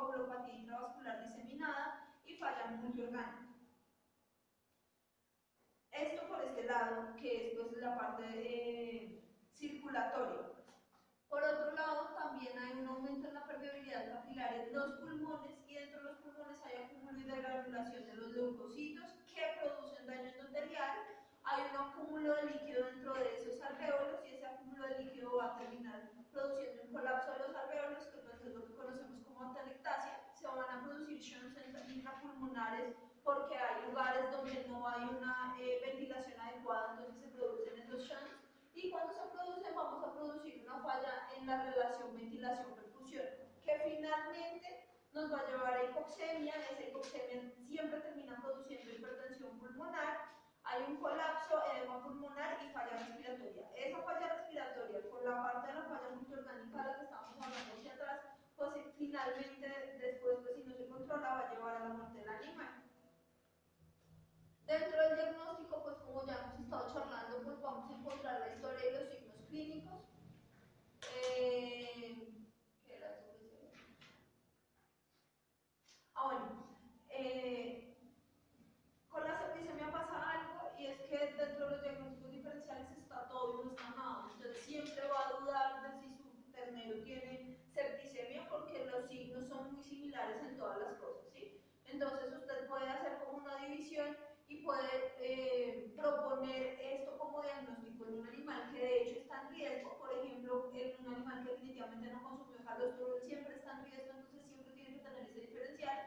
coagulopatía intravascular diseminada y falla multiorgánica. Esto por este lado, que es pues, la parte eh, circulatoria. Por otro lado, también hay un aumento en la permeabilidad capilar en los pulmones y dentro de los pulmones hay acúmulo y degranulación de los leucocitos que producen daño endotelial. Hay un acúmulo de líquido dentro de esos alveolos y ese acúmulo de líquido va a terminar produciendo un colapso de los alveolos, que es lo que conocemos como producir shunts intrapulmonares porque hay lugares donde no hay una eh, ventilación adecuada, entonces se producen estos shunts. Y cuando se producen vamos a producir una falla en la relación ventilación-perfusión, que finalmente nos va a llevar a hipoxemia, esa hipoxemia siempre termina produciendo hipertensión pulmonar, hay un colapso, edema pulmonar y falla respiratoria. Esa falla respiratoria, por la parte de la falla multiorgánica de la que estamos hablando hacia atrás, pues finalmente después, pues, si no se controla, va a llevar a la muerte del animal. Dentro del pues como ya hemos estado charlando, pues vamos a encontrar la historia y los signos clínicos. Eh, ¿qué era esto que se- Ah, bueno. eh, con la septicemia pasa algo y es que dentro de los diagnósticos diferenciales está todo y no está nada. Usted siempre va a dudar de si su ternero tiene septicemia porque los signos son muy similares en todas las cosas, ¿sí? Entonces usted puede hacer como una división y puede eh, proponer esto como diagnóstico en un animal que de hecho está riesgo, por ejemplo, en un animal que definitivamente no consumió calostro, siempre está en riesgo, entonces siempre tiene que tener ese diferencial.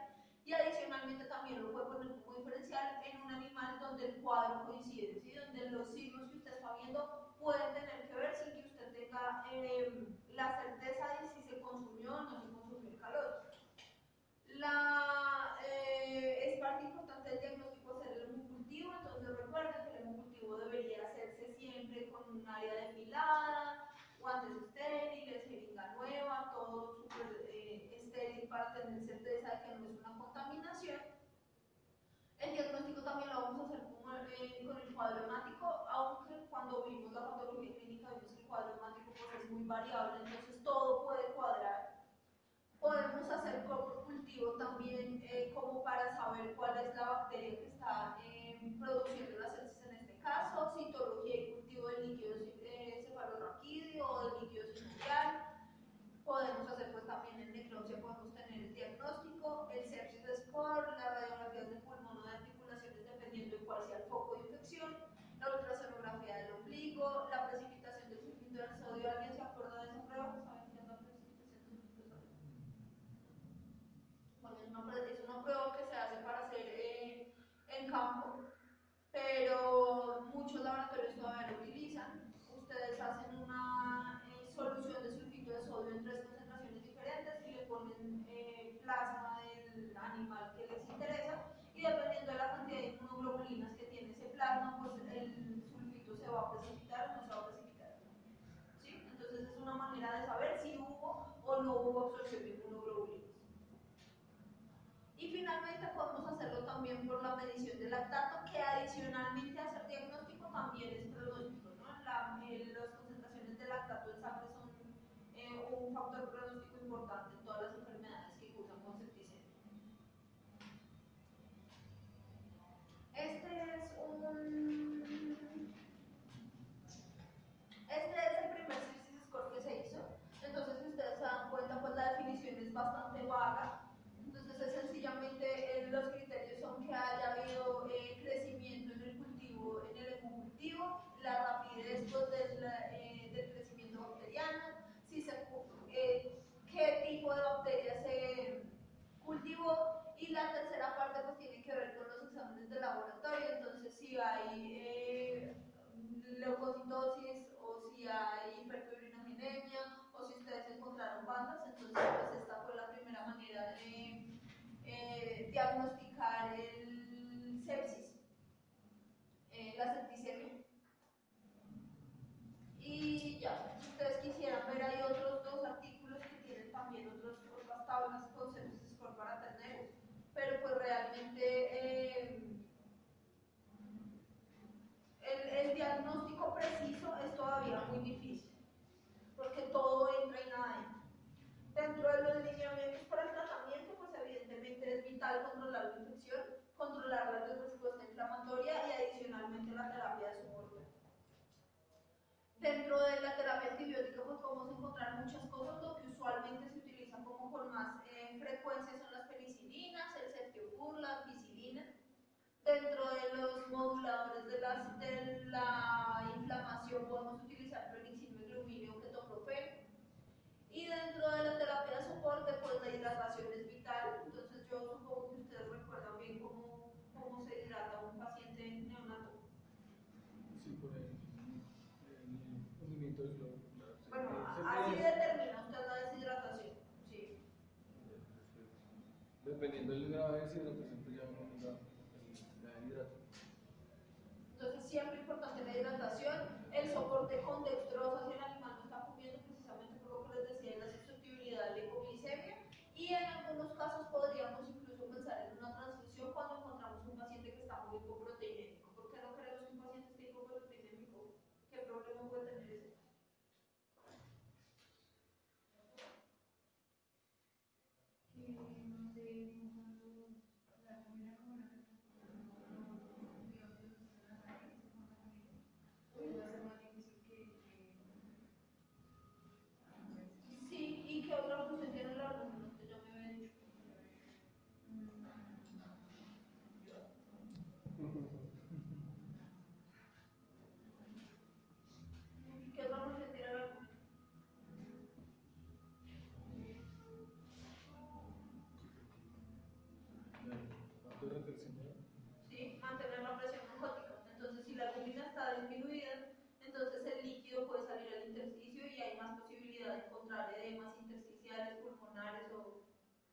Y adicionalmente también lo puede poner como diferencial en un animal donde el cuadro coincide, ¿sí? donde los signos que usted está viendo pueden tener que ver sin que usted tenga eh, la certeza de si se consumió o no se consumió el calostro. La, eh, es parte importante del diagnóstico hacer el hemocultivo, entonces recuerden que el hemocultivo debería hacerse siempre área depilada, guantes estériles, jeringa nueva, todo súper eh, estéril para tener certeza de que no es una contaminación. El diagnóstico también lo vamos a hacer con, eh, con el cuadro hemático, aunque cuando vimos la patología clínica vimos que el cuadro hemático pues, es muy variable, entonces todo puede cuadrar. Podemos hacer por cultivo también eh, como para saber cuál es la bacteria que está eh, produciendo las sepsis en este caso, citología y cultivo del líquido eh, cefalorraquídeo o del líquido sinovial. Podemos hacer pues también en necropsia, podemos tener el diagnóstico, el sepsis score, las radiografías de pulmón o de articulaciones dependiendo de cuál sea el foco de infección, la ultrasonografía del ombligo, la precipitación del sulfito del sodio. ¿Alguien se acuerda de esa prueba? ¿Saben qué es la precipitación del sulfito del sodio? Bueno, es una, pre- es una prueba que se hace para hacer eh, en campo, pero muchos laboratorios todavía lo utilizan. Ustedes hacen una eh, solución de sulfito de sodio en tres concentraciones diferentes y le ponen eh, plasma del animal que les interesa y dependiendo de la cantidad de inmunoglobulinas que tiene ese plasma, pues el sulfito se va a precipitar o no se va a precipitar. ¿Sí? Entonces es una manera de saber si hubo o no hubo absorción de inmunoglobulinas. Y finalmente podemos hacerlo también por la medición del lactato, que adicionalmente a ser diagnóstico también es pronóstico. ¿no? La- eh, las concentraciones de lactato en sangre son eh, un factor pronóstico importante diagnosticar el sepsis, eh, la septicemia. Controlar la infección, controlar la respuesta inflamatoria y adicionalmente la terapia de soporte. Dentro de la terapia antibiótica, pues podemos encontrar muchas cosas, lo que usualmente se utiliza como con más eh, frecuencia son las penicilinas, el ceftiofur, la ampicilina. Dentro de los moduladores de, las, de la inflamación podemos utilizar y gluminio, ketoprofeno. Y dentro de la terapia de soporte, pues la hidratación es vital. Entonces yo supongo que ustedes recuerdan bien cómo, cómo se hidrata un paciente neonato. Sí, por el, el Bueno, así determina usted la deshidratación. Sí. Dependiendo del grado de deshidratación, pues ya uno mira el- la hidrata. Entonces siempre importante la hidratación, el soporte con dextrosa si el animal no está comiendo precisamente por lo que les decía de la susceptibilidad a la hipoglicemia y en algunos casos podríamos incluso pensar en una transfusión cuando encontramos un paciente que está muy hipoproteinémico. ¿Por qué no queremos que un paciente esté hipoproteinémico? ¿Qué problema puede tener ese? Sí, ¿y qué otra función tiene la hormona? Que ya me había dicho. ¿Qué otra función tiene la hormona? La autorretención, ¿no? ¿sí? mantener la presión oncótica. Entonces, si la albúmina está disminuida, entonces el líquido puede salir al intersticio y hay encontrar edemas intersticiales, pulmonares o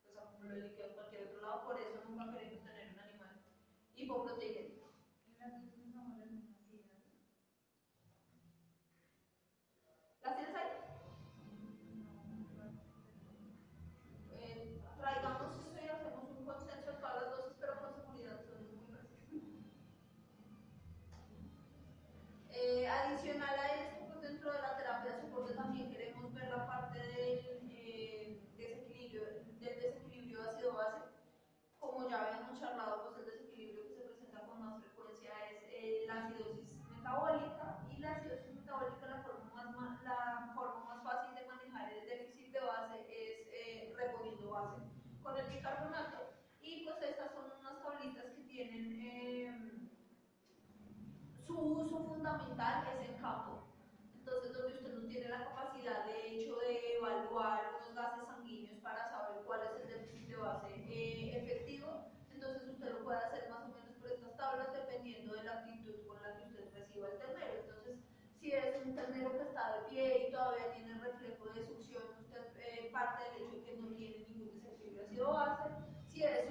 pues, acúmulo de líquido en cualquier otro lado. Por eso nunca queremos tener un animal hipoproteinémico. Metabólica y la acidosis metabólica la forma más, la forma más fácil de manejar el déficit de base es eh, reponiendo base con el bicarbonato y pues estas son unas tablitas que tienen em, su uso fundamental es en campo. Entonces, donde usted no tiene la capacidad, de evaluar unos gases sanguíneos para saber cuál es el déficit de base eh, efectivo, entonces usted lo puede hacer más o menos por estas tablas dependiendo de la actitud con la que usted reciba el ternero. Entonces, si es un ternero que está de y todavía tiene reflejo de succión, usted eh, parte del hecho que no tiene ningún desequilibrio ácido base. Si es